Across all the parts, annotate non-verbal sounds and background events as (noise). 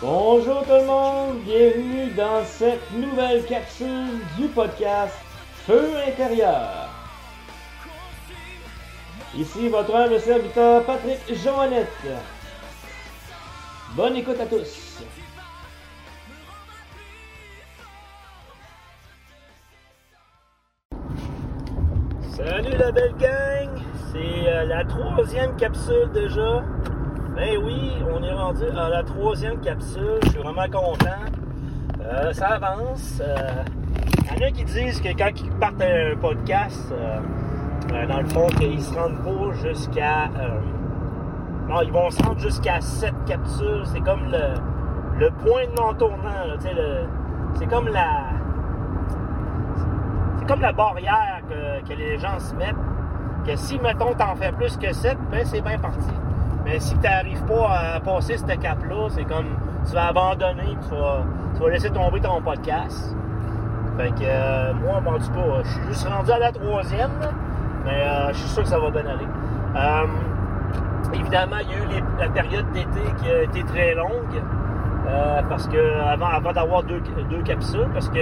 Bonjour tout le monde, bienvenue dans cette nouvelle capsule du podcast Feu intérieur. Ici votre humble serviteur Patrick Joannette. Bonne écoute à tous. Salut la belle gang, c'est euh, la troisième capsule déjà. Ben oui, on est rendu à la troisième capsule. Je suis vraiment content. Euh, ça avance. Il y en a qui disent que quand ils partent un podcast, euh, euh, dans le fond, qu'ils se rendent pas jusqu'à. non, ils vont se rendre jusqu'à 7 capsules. C'est comme le, point de non-tournant. C'est comme la. C'est comme la barrière que, que les gens se mettent. Que si, mettons, t'en fais plus que 7, ben c'est bien parti. Mais si tu n'arrives pas à passer cette cap-là, c'est comme tu vas abandonner, tu vas, tu vas laisser tomber ton podcast. Fait que euh, moi, en tout cas, je suis juste rendu à la troisième, mais euh, je suis sûr que ça va bien aller. Euh, évidemment, il y a eu la période d'été qui a été très longue, euh, parce que avant, avant d'avoir deux, deux capsules, parce que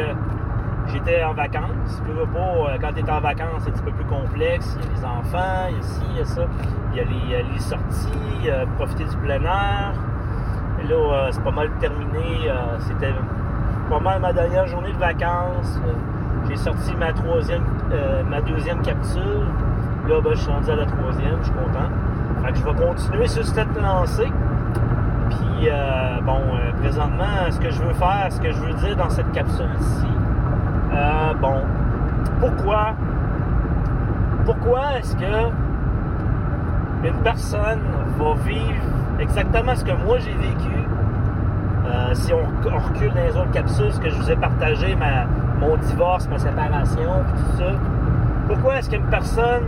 j'étais en vacances. Tu veux pas, quand tu es en vacances, c'est un petit peu plus complexe. Il y a les enfants, il y a ci, il y a ça. Il y a les, euh, sorties, euh, profiter du plein air. Là, euh, c'est pas mal terminé. C'était pas mal ma dernière journée de vacances. J'ai sorti ma troisième, ma deuxième capsule. Là, ben, je suis rendu à la troisième, je suis content. Fait que je vais continuer sur cette lancée. Puis, bon, présentement, ce que je veux faire, ce que je veux dire dans cette capsule-ci, euh, bon, pourquoi, pourquoi est-ce que une personne va vivre exactement ce que moi j'ai vécu euh, si on, recule dans les autres capsules, que je vous ai partagé, mon divorce, ma séparation, tout ça? Pourquoi est-ce qu'une personne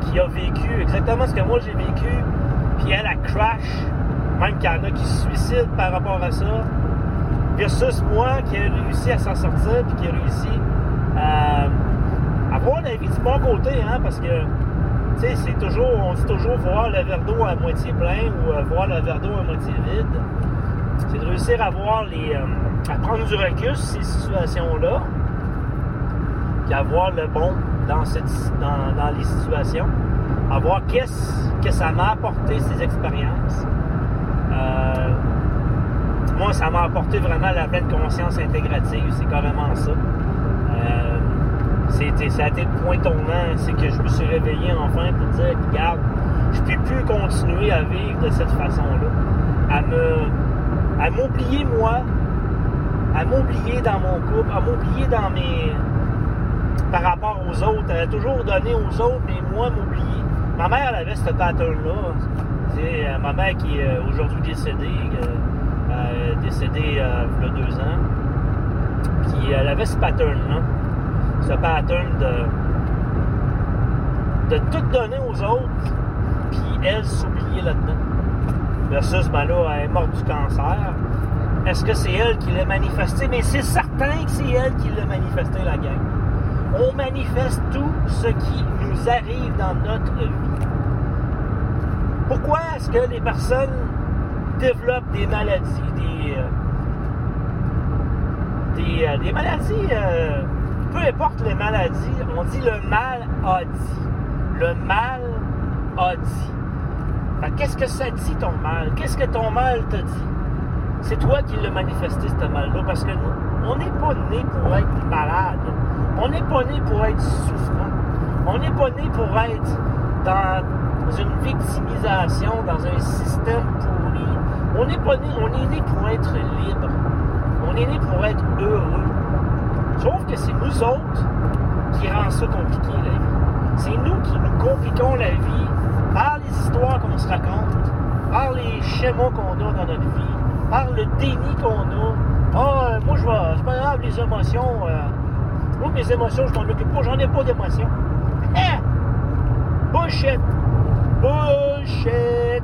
qui a vécu exactement ce que moi j'ai vécu, puis elle a crash, même qu'il y en a qui se suicident par rapport à ça, versus moi qui ai réussi à s'en sortir, puis qui ai réussi à, à voir la vie du bon côté, hein, parce que, c'est toujours, on dit toujours voir le verre d'eau à moitié plein ou euh, voir le verre d'eau à moitié vide. C'est de réussir à voir les. euh, à prendre du recul sur ces situations-là, puis à voir le bon dans, cette, dans, dans les situations, à voir qu'est-ce que ça m'a apporté, ces expériences. Euh, moi, ça m'a apporté vraiment la pleine conscience intégrative, c'est carrément ça. Euh, c'était, ça a été le point tournant, c'est que je me suis réveillé enfin pour dire, regarde, je ne peux plus continuer à vivre de cette façon-là, à me, à m'oublier moi, à m'oublier dans mon couple, à m'oublier dans mes, par rapport aux autres, à toujours donner aux autres, mais moi m'oublier. Ma mère, elle avait ce pattern-là. C'est ma mère qui est euh, aujourd'hui décédée, euh, euh, décédée euh, il y a deux ans. Puis elle avait ce pattern-là. Ce pattern de, de tout donner aux autres, puis elle s'oublier là-dedans. Versus, ben là, elle est morte du cancer. Est-ce que c'est elle qui l'a manifesté? Mais c'est certain que c'est elle qui l'a manifesté, la gang. On manifeste tout ce qui nous arrive dans notre vie. Pourquoi est-ce que les personnes développent des maladies, des, euh, des, euh, des maladies, euh, peu importe les maladies, on dit le mal a dit. Le mal a dit. Qu'est-ce que ça dit ton mal? Qu'est-ce que ton mal te dit? C'est toi qui l'as manifesté, ce mal-là, parce que nous, on n'est pas né pour être malade. On n'est pas né pour être souffrant. On n'est pas né pour être dans une victimisation, dans un système pourri. On n'est pas on est né pour être libre. On est né pour être heureux. Sauf que c'est nous autres qui rend ça compliqué, la vie. C'est nous qui nous compliquons la vie par les histoires qu'on se raconte, par les schémas qu'on a dans notre vie, par le déni qu'on a. Ah, euh, moi, je vais, c'est pas grave, les émotions. euh, moi, mes émotions, je m'en occupe pas, j'en ai pas d'émotions. (laughs) Bullshit! Bullshit!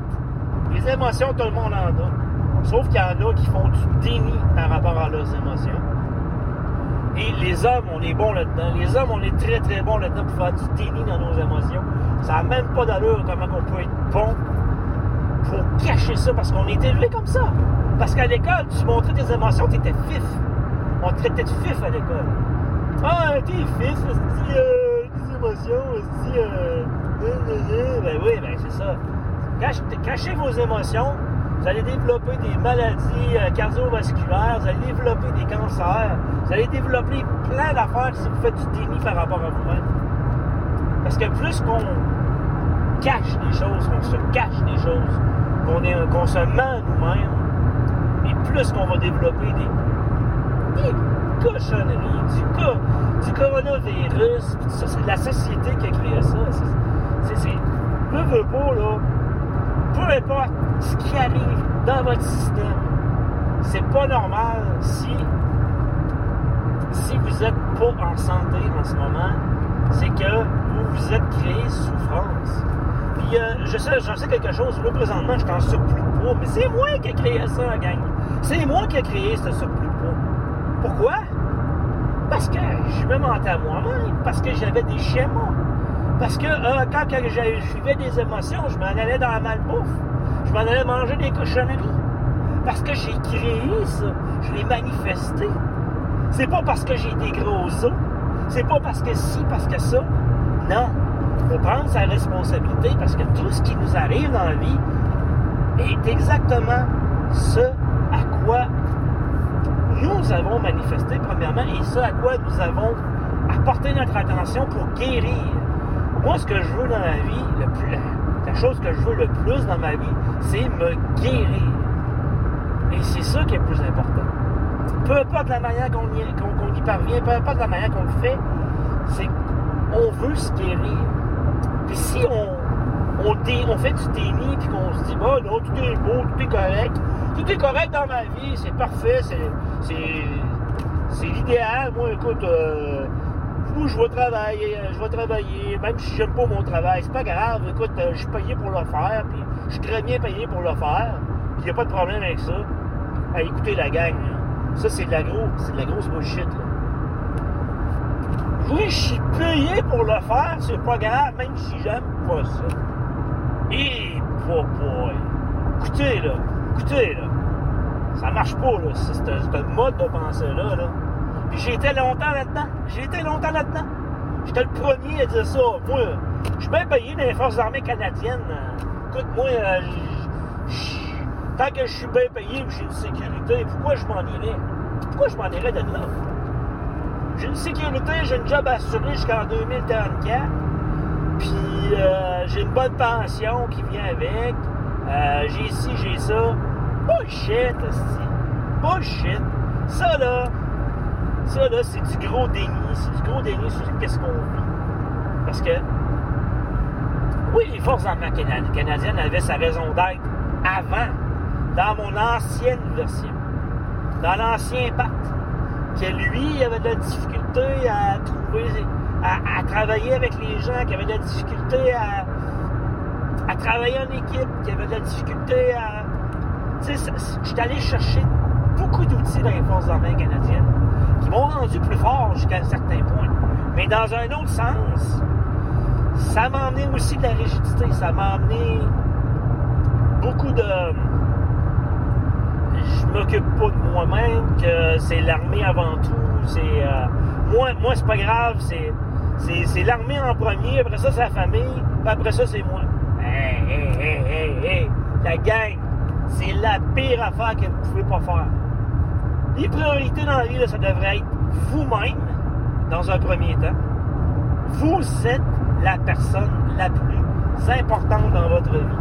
Les émotions, tout le monde en a. Sauf qu'il y en a qui font du déni par rapport à leurs émotions. Et les hommes, on est bons là-dedans. Les hommes, on est très très bons là-dedans pour faire du déni dans nos émotions. Ça n'a même pas d'allure comment on peut être bon pour cacher ça parce qu'on est élevé comme ça. Parce qu'à l'école, tu montrais tes émotions, tu étais fif. On traitait de fif à l'école. Ah, t'es fif, euh, des émotions, c'est euh, ben oui, ben c'est ça. Cachez vos émotions, vous allez développer des maladies euh, cardiovasculaires, vous allez développer des cancers, vous allez développer plein d'affaires si vous faites du déni par rapport à vous-même. Parce que plus qu'on cache des choses, qu'on se cache des choses, qu'on se ment nous-mêmes, et plus qu'on va développer des, cochonneries, du, du coronavirus, c'est la société qui a créé ça. C'est, veux, veux pas, là, peu importe ce qui arrive dans votre système, c'est pas normal si, si vous êtes pas en santé en ce moment, c'est que vous vous êtes créé souffrance. Puis euh, je sais, j'en sais quelque chose, là présentement je suis en surplus de mais c'est moi qui ai créé ça, gang. C'est moi qui ai créé ce surplus de. Pourquoi? Parce que je me mentais à moi-même, parce que j'avais des schémas. Parce que euh, quand je vivais des émotions, je m'en allais dans la malbouffe. Je m'en allais manger des cochonneries. Parce que j'ai créé ça. Je l'ai manifesté. C'est pas parce que j'ai des gros os. C'est pas parce que si, parce que ça. Non. Il faut prendre sa responsabilité parce que tout ce qui nous arrive dans la vie est exactement ce à quoi nous avons manifesté, premièrement, et ce à quoi nous avons apporté notre attention pour guérir. Moi, ce que je veux dans la vie, le plus, la chose que je veux le plus dans ma vie, c'est me guérir. Et c'est ça qui est le plus important. Peu importe la manière qu'on y, parvient, peu importe la manière qu'on le fait, c'est qu'on veut se guérir. Puis si on, on, fait du déni, puis qu'on se dit, bah non, tout est beau, tout est correct, tout est correct dans ma vie, c'est parfait, c'est l'idéal. Moi, écoute, euh, je vais travailler, je vais travailler, même si j'aime pas mon travail, c'est pas grave, écoute, euh, je suis payé pour le faire, puis je suis très bien payé pour le faire, puis n'y a pas de problème avec ça. À écouter la gang, ça c'est de la grosse, c'est de la grosse bullshit, là. Oui, je suis payé pour le faire, c'est pas grave, même si j'aime pas ça. Et boy, boy. Écoutez, là, écoutez, là, ça marche pas, là, c'est un mode de pensée-là, là. Puis j'ai été longtemps là-dedans. J'ai été longtemps là-dedans. J'étais le premier à dire ça. Moi, je suis bien payé dans les Forces armées canadiennes. Écoute, moi, euh, tant que je suis bien payé j'ai une sécurité, pourquoi je m'en irais? Pourquoi je m'en irais de là? J'ai une sécurité, j'ai une job assuré jusqu'en 2034. Puis euh, j'ai une bonne pension qui vient avec. Euh, j'ai ci, j'ai ça. Bullshit. Bullshit. Ça, là, ça, là, c'est du gros déni. C'est du gros déni sur qu'est-ce qu'on vit. Parce que, oui, les forces armées canadiennes avaient sa raison d'être avant, dans mon ancienne version, dans l'ancien pacte, que lui, il avait de la difficulté à trouver, à, travailler avec les gens, qui avait de la difficulté à, travailler en équipe, qui avait de la difficulté à. Tu sais, je suis allé chercher beaucoup d'outils dans les forces armées canadiennes qui m'ont rendu plus fort jusqu'à un certain point. Mais dans un autre sens, ça m'a amené aussi de la rigidité. Ça m'a amené beaucoup de. Je m'occupe pas de moi-même, que c'est l'armée avant tout. C'est. Euh, moi, moi c'est pas grave, c'est. C'est l'armée en premier, après ça, c'est la famille, puis après ça, c'est moi. Hé, hé, hé, hé, hé, la gang, c'est la pire affaire que vous pouvez pas faire. Les priorités dans la vie, ça devrait être vous-même, dans un premier temps. Vous êtes la personne la plus importante dans votre vie.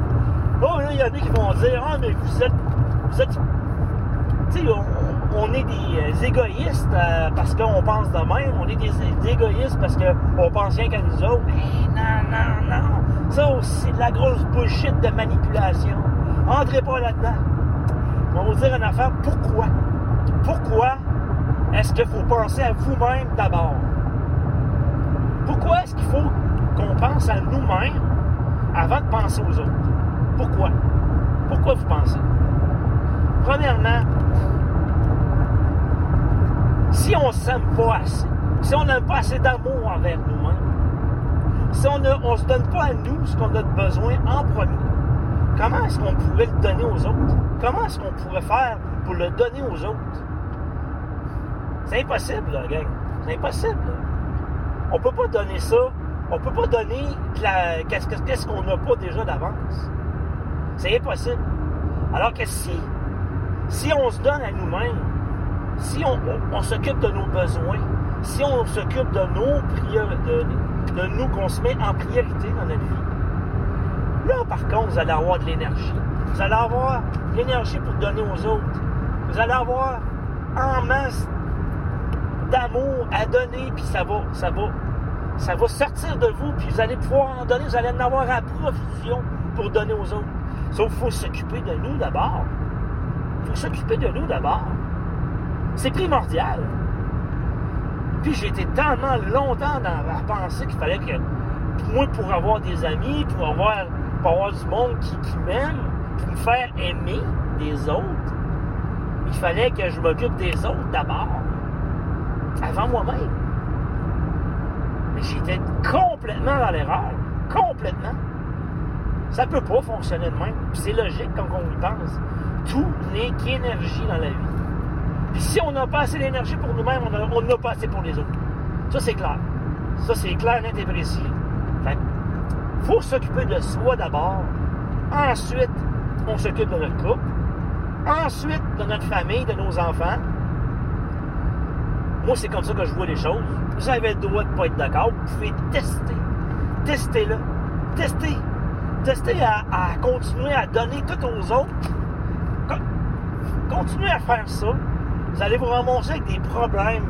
Bon, là, il y en a qui vont dire Ah, mais vous êtes. Vous êtes. Tu sais, on, est des égoïstes euh, parce qu'on pense de même. On est des, égoïstes parce qu'on pense rien qu'à nous autres. Mais non, non, non. Ça aussi, c'est de la grosse bullshit de manipulation. Entrez pas là-dedans. On va vous dire une affaire. Pourquoi? Pourquoi est-ce qu'il faut penser à vous-même d'abord? Pourquoi est-ce qu'il faut qu'on pense à nous-mêmes avant de penser aux autres? Pourquoi? Pourquoi vous pensez? Premièrement, si on ne s'aime pas assez, si on n'a pas assez d'amour envers nous-mêmes, si on ne se donne pas à nous ce qu'on a besoin en premier, comment est-ce qu'on pourrait le donner aux autres? Comment est-ce qu'on pourrait faire pour le donner aux autres? C'est impossible, là, gang. C'est impossible. On peut pas donner ça. On peut pas donner qu'est-ce qu'on n'a pas déjà d'avance. C'est impossible. Alors que si, si on se donne à nous-mêmes, si on, s'occupe de nos besoins, si on s'occupe de nos priorités, de, nous, qu'on se met en priorité dans notre vie, là, par contre, vous allez avoir de l'énergie. Vous allez avoir de l'énergie pour donner aux autres. Vous allez avoir en masse d'amour à donner, puis ça va, ça va, ça va sortir de vous, puis vous allez pouvoir en donner, vous allez en avoir à profusion pour donner aux autres. Sauf qu'il faut s'occuper de nous d'abord. Il faut s'occuper de nous d'abord. C'est primordial. Puis j'ai été tellement longtemps dans, à penser qu'il fallait que moi, pour avoir des amis, pour avoir, pour du monde qui m'aime, pour me faire aimer des autres, il fallait que je m'occupe des autres d'abord, avant moi-même. Mais j'étais complètement dans l'erreur. Complètement. Ça peut pas fonctionner de même. c'est logique quand on y pense. Tout n'est qu'énergie dans la vie. Puis si on n'a pas assez d'énergie pour nous-mêmes, on n'a pas assez pour les autres. Ça, c'est clair. Ça, c'est clair, net et précis. Fait faut s'occuper de soi d'abord. Ensuite, on s'occupe de notre couple. Ensuite, de notre famille, de nos enfants. Moi, c'est comme ça que je vois les choses. Vous avez le droit de ne pas être d'accord. Vous pouvez tester. Testez-le. Testez. Testez à, à, continuer à donner tout aux autres. Continuez à faire ça vous allez vous ramasser avec des problèmes,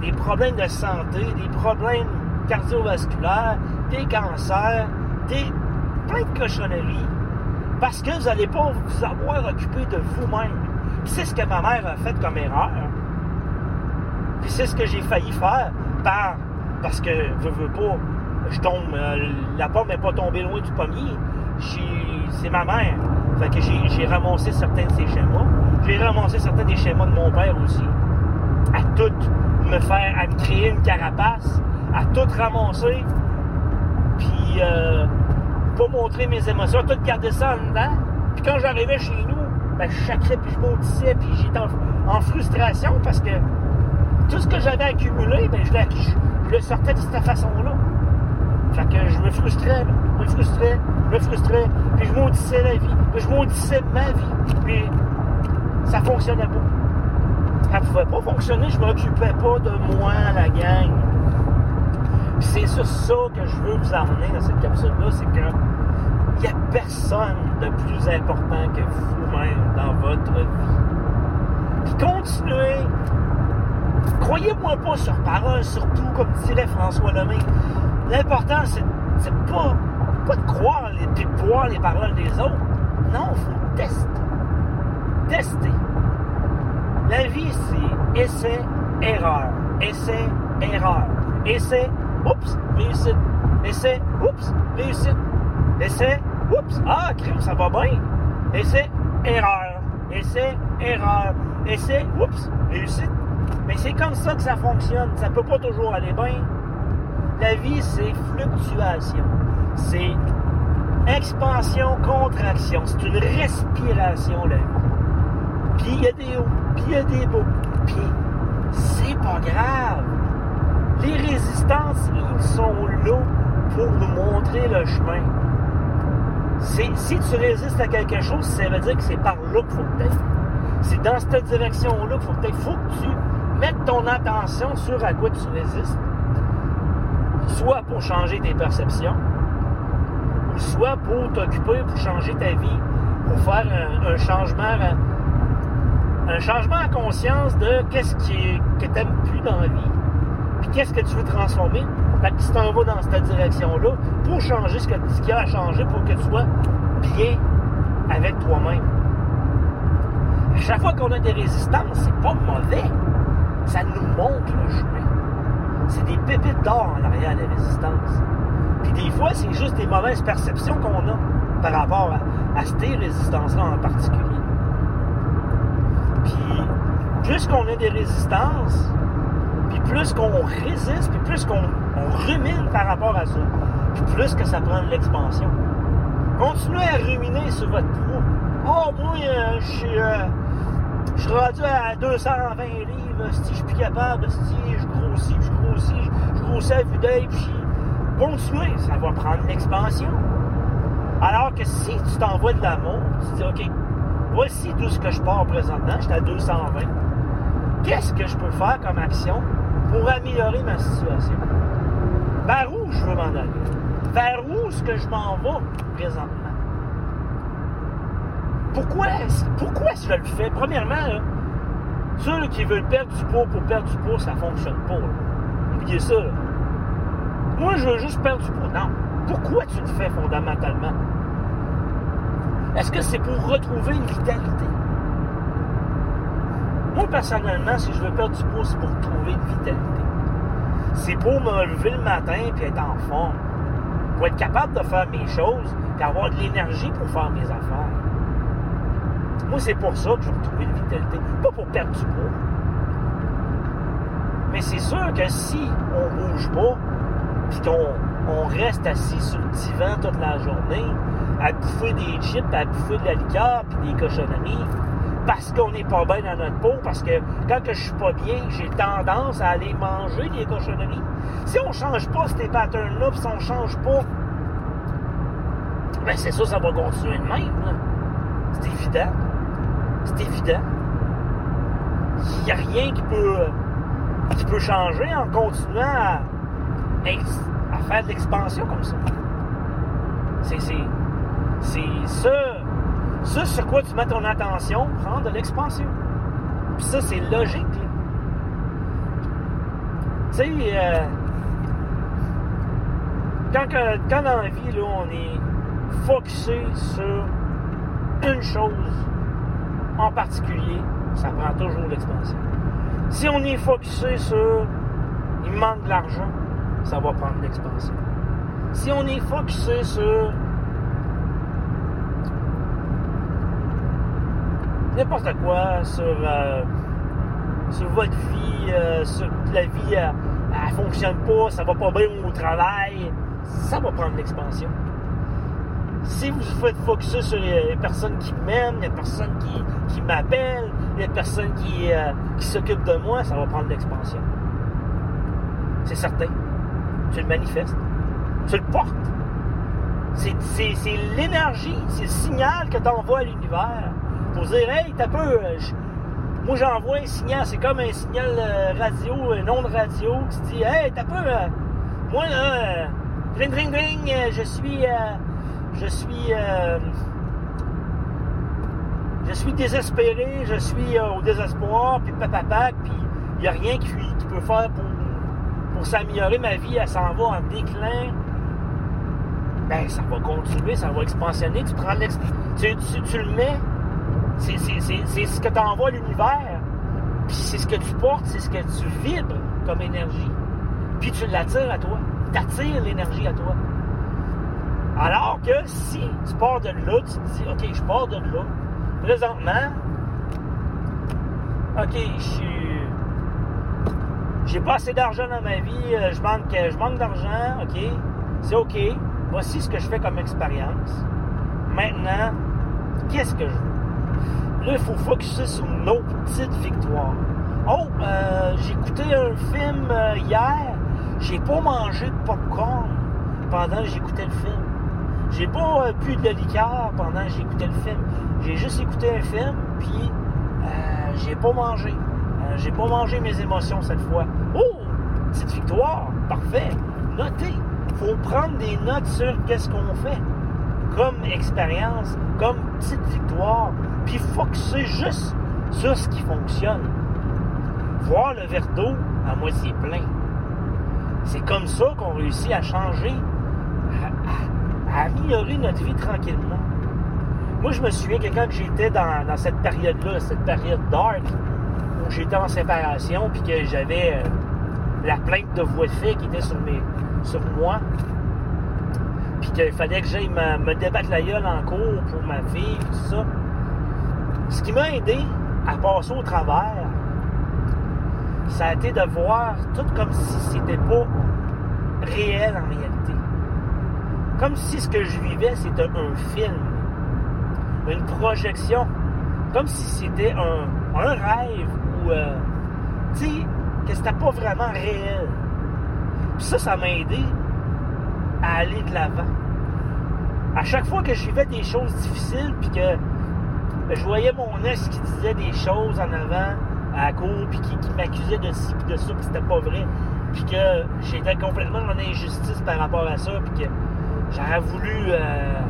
des problèmes de santé, des problèmes cardiovasculaires, des cancers, des plein de cochonneries, parce que vous n'allez pas vous avoir occupé de vous-même. C'est ce que ma mère a fait comme erreur. C'est ce que j'ai failli faire par parce que je veux pas, je tombe, euh, la pomme n'est pas tombée loin du pommier. C'est ma mère. Fait que j'ai ramassé certains de ses schémas. J'ai ramassé certains des schémas de mon père aussi. À tout me faire, à me créer une carapace, à tout ramasser, puis euh, pas montrer mes émotions, tout garder ça en dedans. Puis quand j'arrivais chez nous, ben, je chacrais, puis je maudissais, puis j'étais en, frustration parce que tout ce que j'avais accumulé, ben, je, le sortais de cette façon-là. Fait que je me frustrais, je me frustrais, je me frustrais, puis je maudissais la vie, puis je maudissais ma vie, puis ça fonctionnait pas. Ça pouvait pas fonctionner, je m'occupais pas de moi, la gang. c'est sur ça que je veux vous amener dans cette capsule-là, c'est que il n'y a personne de plus important que vous-même dans votre vie. Puis continuez. Croyez-moi pas sur parole, surtout, comme dirait François Lemay. L'important, c'est, pas, de croire de boire les paroles des autres. Non, faut tester tester. La vie, c'est essai, erreur. Essai, erreur. Essai, oups, réussite. Essai, oups, réussite. Essai, oups, ah, crime, ça va bien. Essai, erreur. Essai, erreur. Essai, oups, réussite. Mais c'est comme ça que ça fonctionne. Ça peut pas toujours aller bien. La vie, c'est fluctuation. C'est expansion, contraction. C'est une respiration, la vie. Puis il y a des hauts, puis il y a des bas. Puis c'est pas grave. Les résistances, ils sont là pour nous montrer le chemin. Si tu résistes à quelque chose, ça veut dire que c'est par là qu'il faut que tu C'est dans cette direction-là qu'il faut que tu faut que tu mettes ton attention sur à quoi tu résistes. Soit pour changer tes perceptions, soit pour t'occuper, pour changer ta vie, pour faire un, changement un changement en conscience de qu'est-ce qui que tu n'aimes plus dans la vie, puis qu'est-ce que tu veux transformer. Fait que tu t'en vas dans cette direction-là pour changer ce, que, ce qu'il y a à changer pour que tu sois bien avec toi-même. À chaque fois qu'on a des résistances, c'est pas mauvais. Ça nous montre le chemin. C'est des pépites d'or en arrière des résistances. Puis des fois, c'est juste des mauvaises perceptions qu'on a par rapport à ces résistances-là en particulier. Puis plus qu'on a des résistances, puis plus qu'on résiste, puis plus qu'on rumine par rapport à ça, puis plus que ça prend de l'expansion. Continuez à ruminer sur votre poids. Oh, moi, euh, je suis. euh, je suis rendu à 220 livres, si je suis plus capable, si je grossis, puis je grossis, je grossis à vue d'œil, puis continuez, ça va prendre l'expansion. Alors que si tu t'envoies de l'amour, tu dis, OK, voici d'où ce que je pars présentement, j'étais à 220. Qu'est-ce que je peux faire comme action pour améliorer ma situation? Vers où je veux m'en aller? Vers où est-ce que je m'en vais présentement? Pourquoi, pourquoi je le fais? Premièrement, là, ceux qui veulent perdre du poids pour perdre du poids, ça fonctionne pas. Oubliez ça. Moi, je veux juste perdre du poids. Non. Pourquoi tu le fais fondamentalement? Est-ce que c'est pour retrouver une vitalité? Moi, personnellement, si je veux perdre du poids, c'est pour trouver une vitalité. C'est pour me lever le matin et être en forme. Pour être capable de faire mes choses et avoir de l'énergie pour faire mes affaires. Moi, c'est pour ça que je veux retrouver une vitalité. Pas pour perdre du poids. Mais c'est sûr que si on bouge pas, puis qu'on on reste assis sur le divan toute la journée, à bouffer des chips, à bouffer de la liqueur, puis des cochonneries, parce qu'on n'est pas bien dans notre peau, parce que quand que je suis pas bien, j'ai tendance à aller manger des cochonneries. Si on change pas ces patterns-là, si on change pas, ben c'est ça, ça va continuer de même. C'est évident. C'est évident. Il n'y a rien qui peut, qui peut changer en continuant à, à faire de l'expansion comme ça. C'est, c'est, c'est ça, ça sur quoi tu mets ton attention, prendre de l'expansion. Puis ça, c'est logique. Tu sais, euh, quand, quand dans la vie, là, on est focusé sur une chose en particulier, ça prend toujours l'expansion. Si on est focusé sur il manque de l'argent, ça va prendre l'expansion. Si on est focusé sur n'importe quoi, sur, euh, sur votre vie, euh, sur la vie, euh, elle fonctionne pas, ça va pas bien au travail, ça va prendre l'expansion. Si vous faites focusser sur les personnes qui m'aiment, les personnes qui, m'appellent, les personnes qui, euh, qui s'occupent de moi, ça va prendre l'expansion. C'est certain. Tu le manifestes. Tu le portes. C'est, l'énergie, c'est le signal que tu envoies à l'univers pour dire Hey, t'as peu. euh, moi, j'envoie un signal, c'est comme un signal euh, radio, un onde radio qui dit Hey, t'as peu. euh, moi, là, euh, dring, dring, euh, je suis. euh, je suis. euh, je suis désespéré, je suis euh, au désespoir, puis papapac, puis il n'y a rien qui, peut faire pour, pour s'améliorer. Ma vie, elle s'en va en déclin. Ben, ça va continuer, ça va expansionner. Tu prends l'ex... Tu, le mets. C'est, c'est, c'est, c'est ce que tu envoies à l'univers. Puis c'est ce que tu portes, c'est ce que tu vibres comme énergie. Puis tu l'attires à toi. Tu attires l'énergie à toi. Alors que si tu pars de là, tu te dis, OK, je pars de là. Présentement, OK, je suis. J'ai pas assez d'argent dans ma vie, euh, je manque, d'argent, OK. C'est OK. Voici ce que je fais comme expérience. Maintenant, qu'est-ce que je veux? Là, il faut focuser sur nos petites victoires. Oh, euh, j'ai écouté un film euh, hier. J'ai pas mangé de popcorn pendant que j'écoutais le film. J'ai pas euh, bu de liqueur pendant que j'écoutais le film. J'ai juste écouté un film, puis euh, j'ai pas mangé. Euh, j'ai pas mangé mes émotions cette fois. Oh! Petite victoire! Parfait! Notez! faut prendre des notes sur qu'est-ce qu'on fait comme expérience, comme petite victoire, puis focuser juste sur ce qui fonctionne. Voir le verre d'eau à moitié plein. C'est comme ça qu'on réussit à changer, à, améliorer notre vie tranquillement. Moi, je me souviens que quand j'étais dans, cette période-là, cette période dark, où j'étais en séparation, puis que j'avais euh, la plainte de voix de fait qui était sur moi, puis qu'il fallait que j'aille me, me débattre la gueule en cours pour ma fille, tout ça. Ce qui m'a aidé à passer au travers, ça a été de voir tout comme si c'était pas réel en réalité. Comme si ce que je vivais, c'était un film, une projection. Comme si c'était un, rêve ou, euh, tu sais, que c'était pas vraiment réel. Puis ça, ça m'a aidé à aller de l'avant. À chaque fois que je vivais des choses difficiles, puis que je voyais mon ex qui disait des choses en avant, à la puis qui, m'accusait de ci, puis de ça, puis c'était pas vrai, puis que j'étais complètement en injustice par rapport à ça, puis que j'aurais voulu... Euh,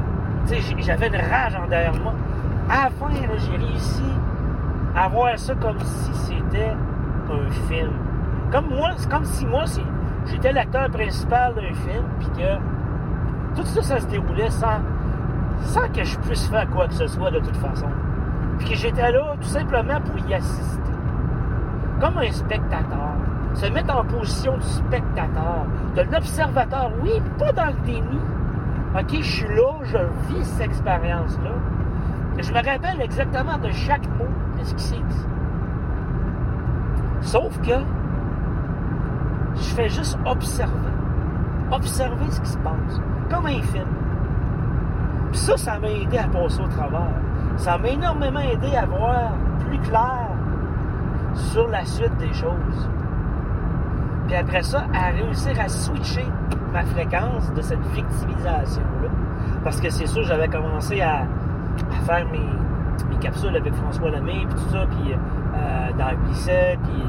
tu sais, j'avais une rage en derrière moi. À j'ai réussi à voir ça comme si c'était un film. Comme moi, comme si moi, j'étais l'acteur principal d'un film, puis que tout ça, ça se déroulait sans, sans que je puisse faire quoi que ce soit de toute façon. Puis que j'étais là tout simplement pour y assister. Comme un spectateur. Se mettre en position de spectateur, de l'observateur. Oui, pas dans le déni. OK, je suis là, je vis cette expérience-là. Je me rappelle exactement de chaque mot de ce qui s'est dit. Sauf que je fais juste observer. Observer ce qui se passe. Comme un film. Puis ça, ça m'a aidé à passer au travers. Ça m'a énormément aidé à voir plus clair sur la suite des choses. Puis après ça, à réussir à switcher ma fréquence de cette victimisation-là. Parce que c'est sûr, j'avais commencé à, faire mes, capsules avec François Lemay, puis tout ça, puis euh, dans le glisset, puis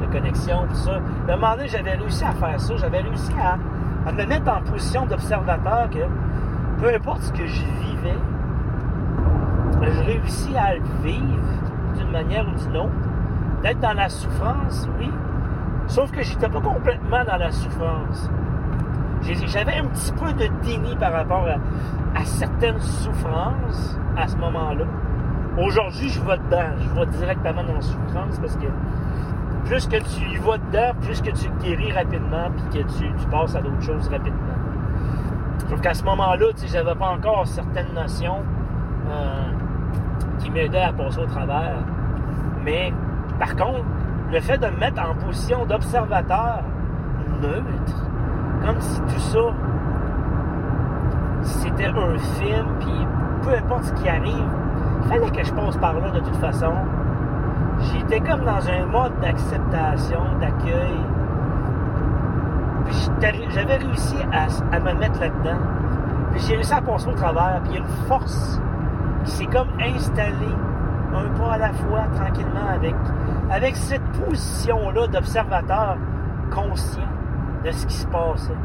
de connexion, tout ça. À un moment donné, j'avais réussi à faire ça. J'avais réussi à, à, me mettre en position d'observateur que peu importe ce que je vivais, je réussis à le vivre d'une manière ou d'une autre. D'être dans la souffrance, oui. Sauf que j'étais pas complètement dans la souffrance. J'avais un petit peu de déni par rapport à, certaines souffrances à ce moment-là. Aujourd'hui, je vais dedans. Je vais directement dans la souffrance parce que plus que tu y vas dedans, plus que tu guéris rapidement puis que tu, passes à d'autres choses rapidement. Sauf qu'à ce moment-là, tu sais, j'avais pas encore certaines notions euh, qui m'aidaient à passer au travers. Mais par contre, le fait de me mettre en position d'observateur neutre, comme si tout ça, c'était un film, puis peu importe ce qui arrive, il fallait que je passe par là de toute façon. J'étais comme dans un mode d'acceptation, d'accueil. J'avais réussi à, me mettre là-dedans. Puis j'ai réussi à passer au travers. Puis il y a une force qui s'est comme installée un pas à la fois, tranquillement, avec cette position-là d'observateur conscient de ce qui se passait.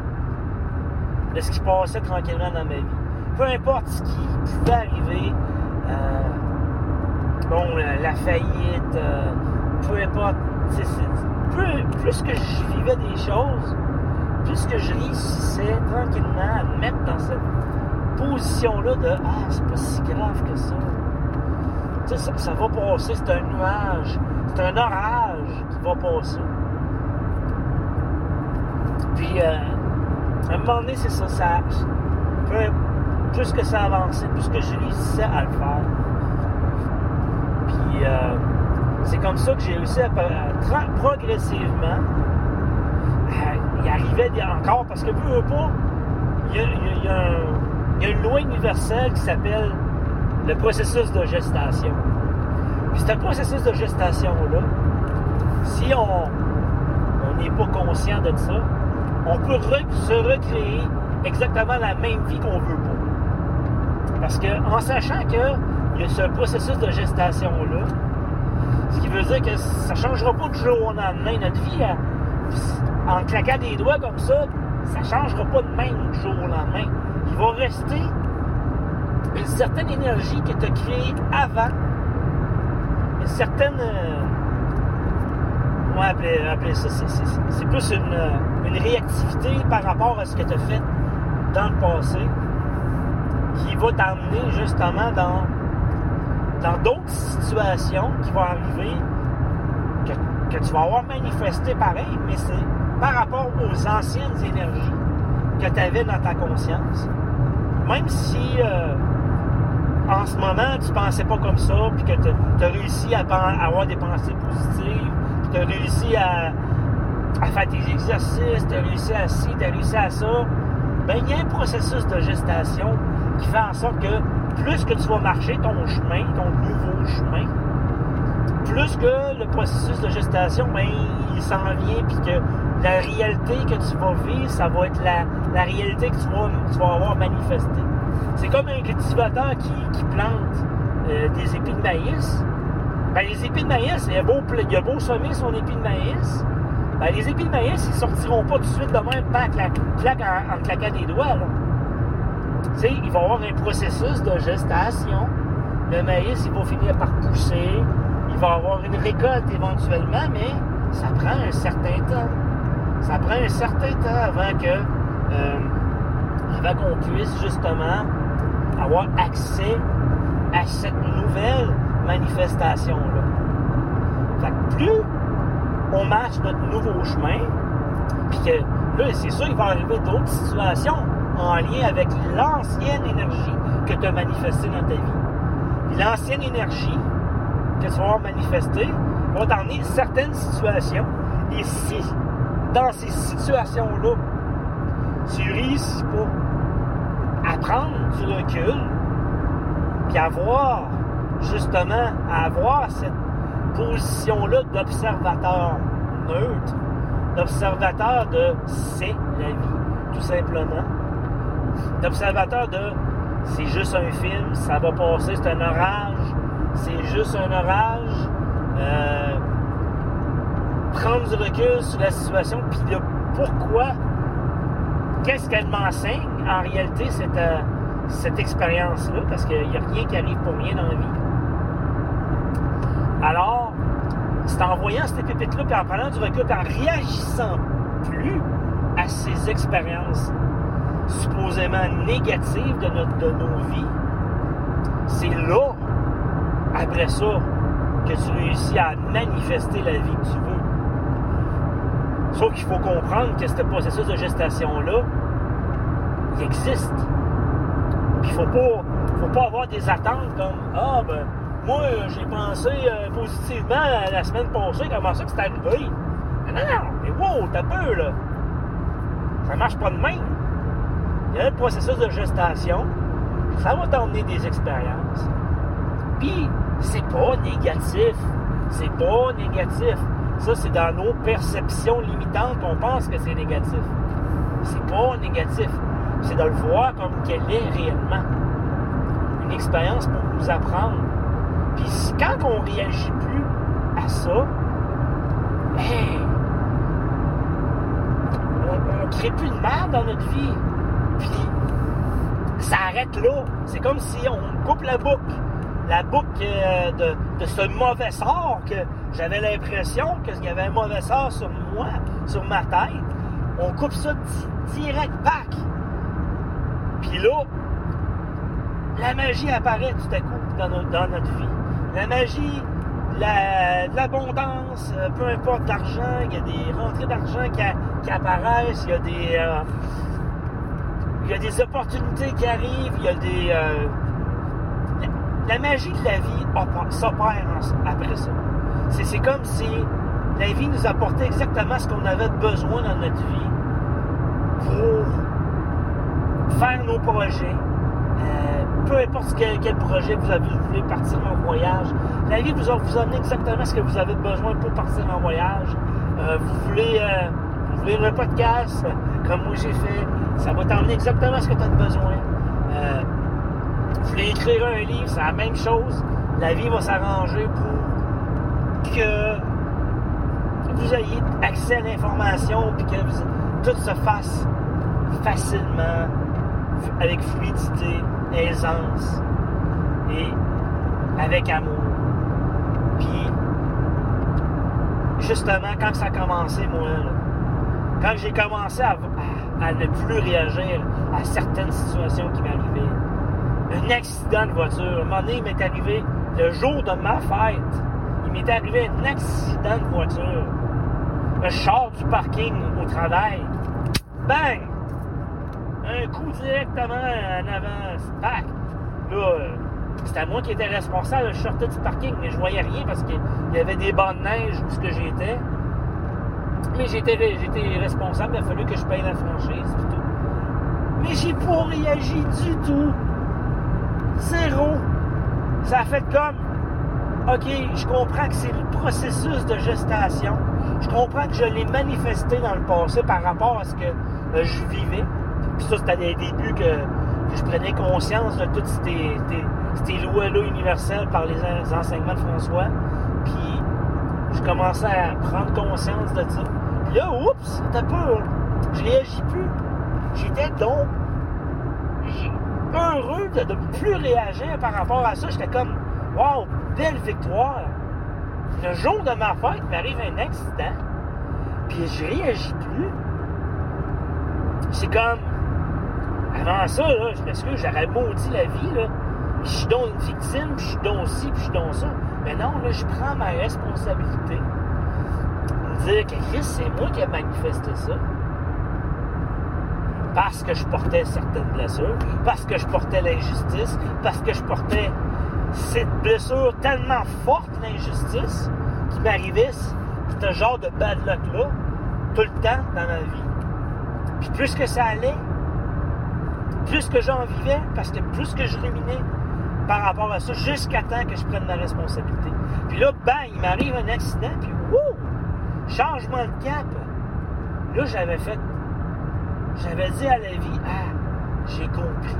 De ce qui se passait tranquillement dans ma vie. Peu importe ce qui pouvait arriver, euh, bon, la, faillite, euh, peu importe, plus que je vivais des choses, plus que je réussissais tranquillement à me mettre dans cette position-là de Ah, c'est pas si grave que ça. Ça, ça, va passer, c'est un nuage, c'est un orage qui va passer. Puis, euh, à un moment donné, c'est ça, ça plus que ça avançait, plus que je réussissais à le faire. Puis, euh, c'est comme ça que j'ai réussi à, progressivement y arriver encore, parce que, peu pas, il y a, une loi universelle qui s'appelle le processus de gestation. Puis ce processus de gestation-là, si on n'est pas conscient de ça, on peut se recréer exactement la même vie qu'on veut pas. Parce que en sachant qu'il y a ce processus de gestation-là, ce qui veut dire que ça ne changera pas du jour au lendemain. Notre vie, en claquant des doigts comme ça, ça ne changera pas de même du jour au lendemain. Il va rester une certaine énergie que tu as créée avant, une certaine. Euh, appeler, ça C'est plus une, une, réactivité par rapport à ce que tu as fait dans le passé qui va t'amener justement dans dans d'autres situations qui vont arriver que, tu vas avoir manifesté pareil, mais c'est par rapport aux anciennes énergies que tu avais dans ta conscience. Même si euh, en ce moment, tu pensais pas comme ça, puis que tu as réussi à, avoir des pensées positives, puis tu as réussi à, faire tes exercices, tu as réussi à ci, tu as réussi à ça, ben, il y a un processus de gestation qui fait en sorte que plus que tu vas marcher ton chemin, ton nouveau chemin, plus que le processus de gestation, ben, il s'en vient, puis que la réalité que tu vas vivre, ça va être la, la réalité que tu vas, tu vas avoir manifestée. C'est comme un cultivateur qui, qui plante euh, des épis de maïs. Ben, les épis de maïs, il il a beau semer son épi de maïs, ben, les épis de maïs, ils sortiront pas tout de suite de même, pas en, claquant des doigts. Il va y avoir un processus de gestation. Le maïs, il va finir par pousser. Il va y avoir une récolte éventuellement, mais ça prend un certain temps. Ça prend un certain temps avant que euh, avant qu'on puisse justement avoir accès à cette nouvelle manifestation-là. Plus on marche notre nouveau chemin, puis que là, c'est sûr, il va arriver d'autres situations en lien avec l'ancienne énergie que tu as manifestée dans ta vie. L'ancienne énergie que tu vas manifester va t'emmener certaines situations. Et si, dans ces situations-là, tu réussis pas à prendre du recul, puis avoir, justement, à avoir cette position-là d'observateur neutre, d'observateur de c'est la vie, tout simplement, d'observateur de c'est juste un film, ça va passer, c'est un orage, c'est juste un orage. Euh, prendre du recul sur la situation, puis le pourquoi, qu'est-ce qu'elle m'enseigne en réalité, cette, euh, cette expérience-là, parce qu'il n'y a rien qui arrive pour rien dans la vie. Alors, c'est en voyant cette pépite-là, puis en prenant du recul, puis en réagissant plus à ces expériences supposément négatives de, notre, de nos vies, c'est là, après ça, que tu réussis à manifester la vie que tu veux. Sauf qu'il faut comprendre que ce processus de gestation-là, il existe. Puis il pas, faut pas avoir des attentes comme Ah ben moi j'ai pensé euh, positivement la semaine passée, comment ça que c'est arrivé? Non, non, mais wow, t'as peur là. Ça marche pas de même. Il y a un processus de gestation. Ça va t'emmener des expériences. Puis, c'est pas négatif. C'est pas négatif. Ça, c'est dans nos perceptions limitantes qu'on pense que c'est négatif. C'est pas négatif. C'est de le voir comme qu'elle est réellement. Une expérience pour nous apprendre. Puis quand on réagit plus à ça, ben, on, ne crée plus de mal dans notre vie. Puis ça arrête là. C'est comme si on coupe la boucle la boucle euh, de, ce mauvais sort que j'avais l'impression qu'il y avait un mauvais sort sur moi, sur ma tête. On coupe ça direct, pack. Puis là, la magie apparaît tout à coup dans, notre vie. La magie, l'abondance, euh, peu importe l'argent, il y a des rentrées d'argent qui, apparaissent, il y a des... Euh, il y a des opportunités qui arrivent, il y a des la magie de la vie s'opère après ça. C'est comme si la vie nous apportait exactement ce qu'on avait besoin dans notre vie pour faire nos projets. Euh, peu importe quel, projet vous, avez, vous voulez partir en voyage, la vie vous, vous amener exactement ce que vous avez besoin pour partir en voyage. Euh, vous voulez euh, un podcast, comme moi j'ai fait, ça va t'emmener exactement ce que tu as besoin. Vous voulez écrire un livre, c'est la même chose. La vie va s'arranger pour que vous ayez accès à l'information puis que tout se fasse facilement, avec fluidité, aisance et avec amour. Puis, justement, quand ça a commencé, moi, quand j'ai commencé à, ne plus réagir à certaines situations qui m'arrivaient, un accident de voiture. À un moment donné, il m'est arrivé, le jour de ma fête, il m'est arrivé un accident de voiture. Le char du parking au travail. Bang! Coup directement en avant. Là, euh, c'était moi qui étais responsable. Je sortais du parking, mais je voyais rien parce qu'il y avait des bancs de neige où j'étais. Mais j'étais, j'étais responsable. Il a fallu que je paye la franchise et tout. Mais j'ai pas réagi du tout. Zéro. Ça a fait comme, OK, je comprends que c'est le processus de gestation. Je comprends que je l'ai manifesté dans le passé par rapport à ce que euh, je vivais. Puis ça, c'était des débuts que, je prenais conscience de toutes ces, lois-là universelles par les enseignements de François. Puis je commençais à prendre conscience de ça. Puis là, oups, c'était pas. Je réagis plus. J'étais donc heureux de ne plus réagir par rapport à ça. J'étais comme, wow, belle victoire. Le jour de ma fête, m'arrive un accident, puis je réagis plus. C'est comme, avant ça, là, je m'excuse, j'aurais maudit la vie, là. Je suis donc une victime, puis je suis donc ci, puis je suis donc ça. Mais non, là, je prends ma responsabilité. Dire que Chris, c'est moi qui ai manifesté ça. Parce que je portais certaines blessures, parce que je portais l'injustice, parce que je portais cette blessure tellement forte, l'injustice, qui m'arrivait, ce genre de bad luck-là, tout le temps dans ma vie. Puis plus que ça allait, plus que j'en vivais, parce que plus que je ruminais par rapport à ça, jusqu'à temps que je prenne ma responsabilité. Puis là, bang, il m'arrive un accident, puis wouh! Changement de cap. Là, j'avais fait. J'avais dit à la vie, ah, j'ai compris.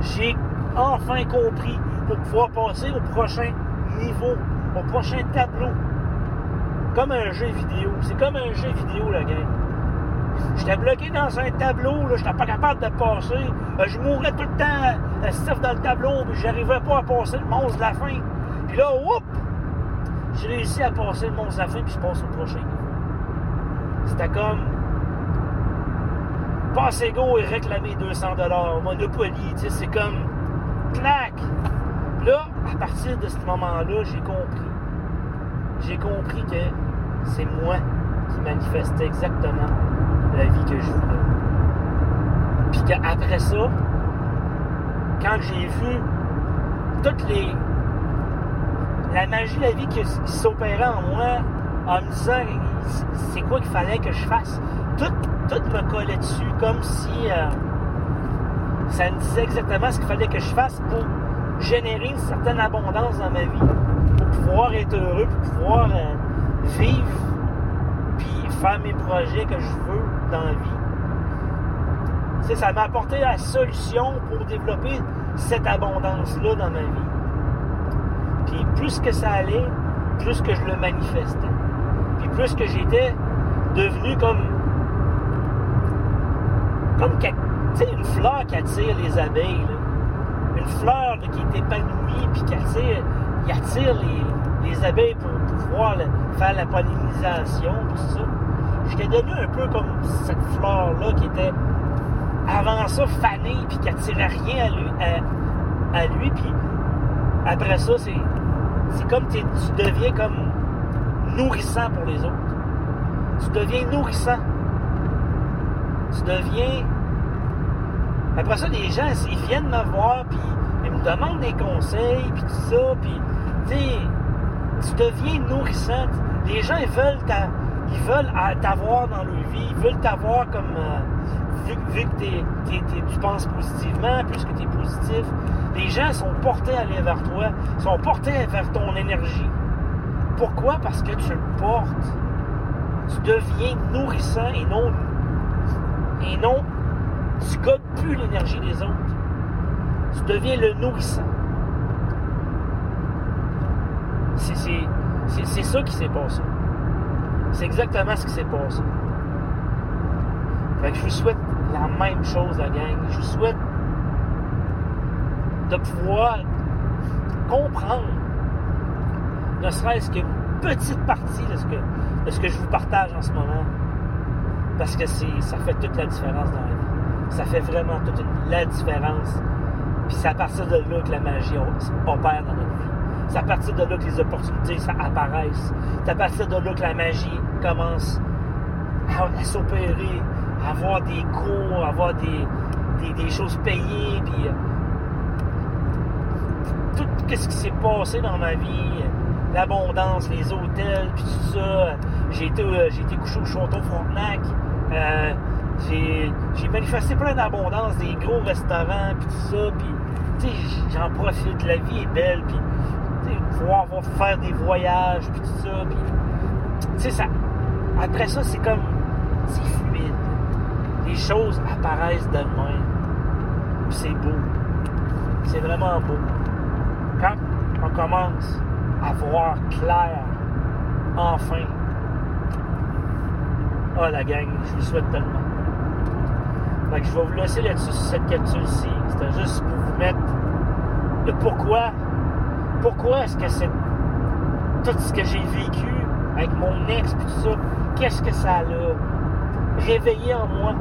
J'ai enfin compris pour pouvoir passer au prochain niveau, au prochain tableau. Comme un jeu vidéo. C'est comme un jeu vidéo, la game. J'étais bloqué dans un tableau, là, j'étais pas capable de passer. Euh, je mourrais tout le temps euh, dans le tableau, mais j'arrivais pas à passer le monstre de la fin. Puis là, whoop! J'ai réussi à passer le monstre de la fin, puis je passe au prochain C'était comme passer go et réclamer 200 dollars Monopoly, tu sais, c'est comme clac. Là, à partir de ce moment-là, j'ai compris. J'ai compris que c'est moi qui manifestais exactement la vie que je voulais. Puis qu'après ça, quand j'ai vu toutes les. la magie de la vie qui, s'opérait en moi, en me disant c'est quoi qu'il fallait que je fasse, tout, me collait dessus comme si euh, ça me disait exactement ce qu'il fallait que je fasse pour générer une certaine abondance dans ma vie, pour pouvoir être heureux, pour pouvoir euh, vivre faire mes projets que je veux dans la vie. ça m'a apporté la solution pour développer cette abondance-là dans ma vie. Puis plus que ça allait, plus que je le manifestais. Puis plus que j'étais devenu comme. Comme une fleur qui attire les abeilles. Une fleur qui est épanouie, puis qui attire, attire les, les abeilles pour, pouvoir faire la pollinisation, tout ça j'étais devenu un peu comme cette fleur-là qui était avant ça fanée puis qui attirait rien à lui. À, lui puis après ça, c'est, c'est comme tu deviens comme nourrissant pour les autres. Tu deviens nourrissant. Tu deviens. Après ça, les gens, ils viennent me voir, puis ils me demandent des conseils, puis tout ça, puis, tu deviens nourrissant. Les gens, veulent ta, ils veulent t'avoir dans leur vie, ils veulent t'avoir comme. Euh, vu, que tu penses positivement, plus que tu es positif, les gens sont portés à aller vers toi, sont portés vers ton énergie. Pourquoi? Parce que tu le portes. Tu deviens nourrissant et non. Et non, tu gobes plus l'énergie des autres. Tu deviens le nourrissant. C'est ça qui s'est passé. C'est exactement ce qui s'est passé. Fait je vous souhaite la même chose, la gang. Je vous souhaite de pouvoir comprendre, ne serait-ce qu'une petite partie de ce, que, de ce que je vous partage en ce moment. Parce que ça fait toute la différence dans la vie. Ça fait vraiment toute la différence. Puis c'est à partir de là que la magie opère dans notre vie. C'est à partir de là que les opportunités ça apparaissent. C'est à partir de là que la magie commence à, s'opérer, à avoir des cours, à avoir des, choses payées, puis euh, tout ce qui s'est passé dans ma vie, l'abondance, les hôtels, puis tout ça. J'ai été, euh, j'ai été couché au Château Frontenac. Euh, J'ai, j'ai manifesté plein d'abondance, des gros restaurants, puis tout ça, puis j'en profite, la vie est belle, puis pouvoir faire des voyages, puis tout ça, tu sais, ça, après ça, c'est comme, c'est fluide. Les choses apparaissent d'elles-mêmes, puis c'est beau. C'est vraiment beau. Quand on commence à voir clair, enfin, ah, la gang, je vous souhaite tellement. Que je vais vous laisser là-dessus sur cette capsule-ci. C'était juste pour vous mettre le pourquoi. Pourquoi est-ce que c'est tout ce que j'ai vécu avec mon ex qu'est-ce que ça a réveillé en moi?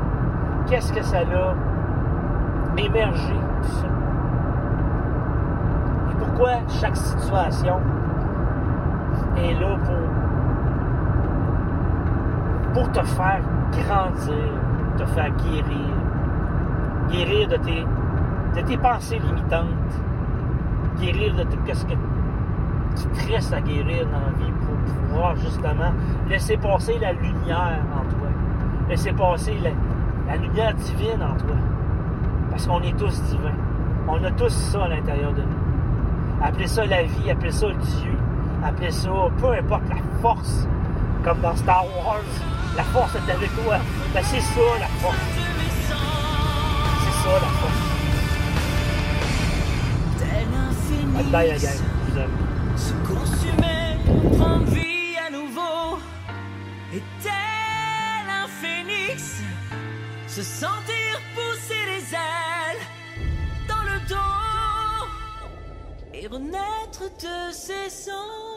Qu'est-ce que ça a émergé? Et pourquoi chaque situation est là pour te faire grandir, te faire guérir? Guérir de tes pensées limitantes. Guérir de tout ce que tu te à guérir dans la vie pour pouvoir justement laisser passer la lumière en toi. Laisser passer la, la lumière divine en toi. Parce qu'on est tous divins. On a tous ça à l'intérieur de nous. Appelez ça la vie, appelez ça Dieu, appelez ça, peu importe la force, comme dans Star Wars, la force est avec toi. Ben, c'est ça la force. C'est ça la force. Se consumer prendre vie à nouveau. Et tel un phénix, se sentir pousser les ailes dans le dos. Et renaître de ses cendres.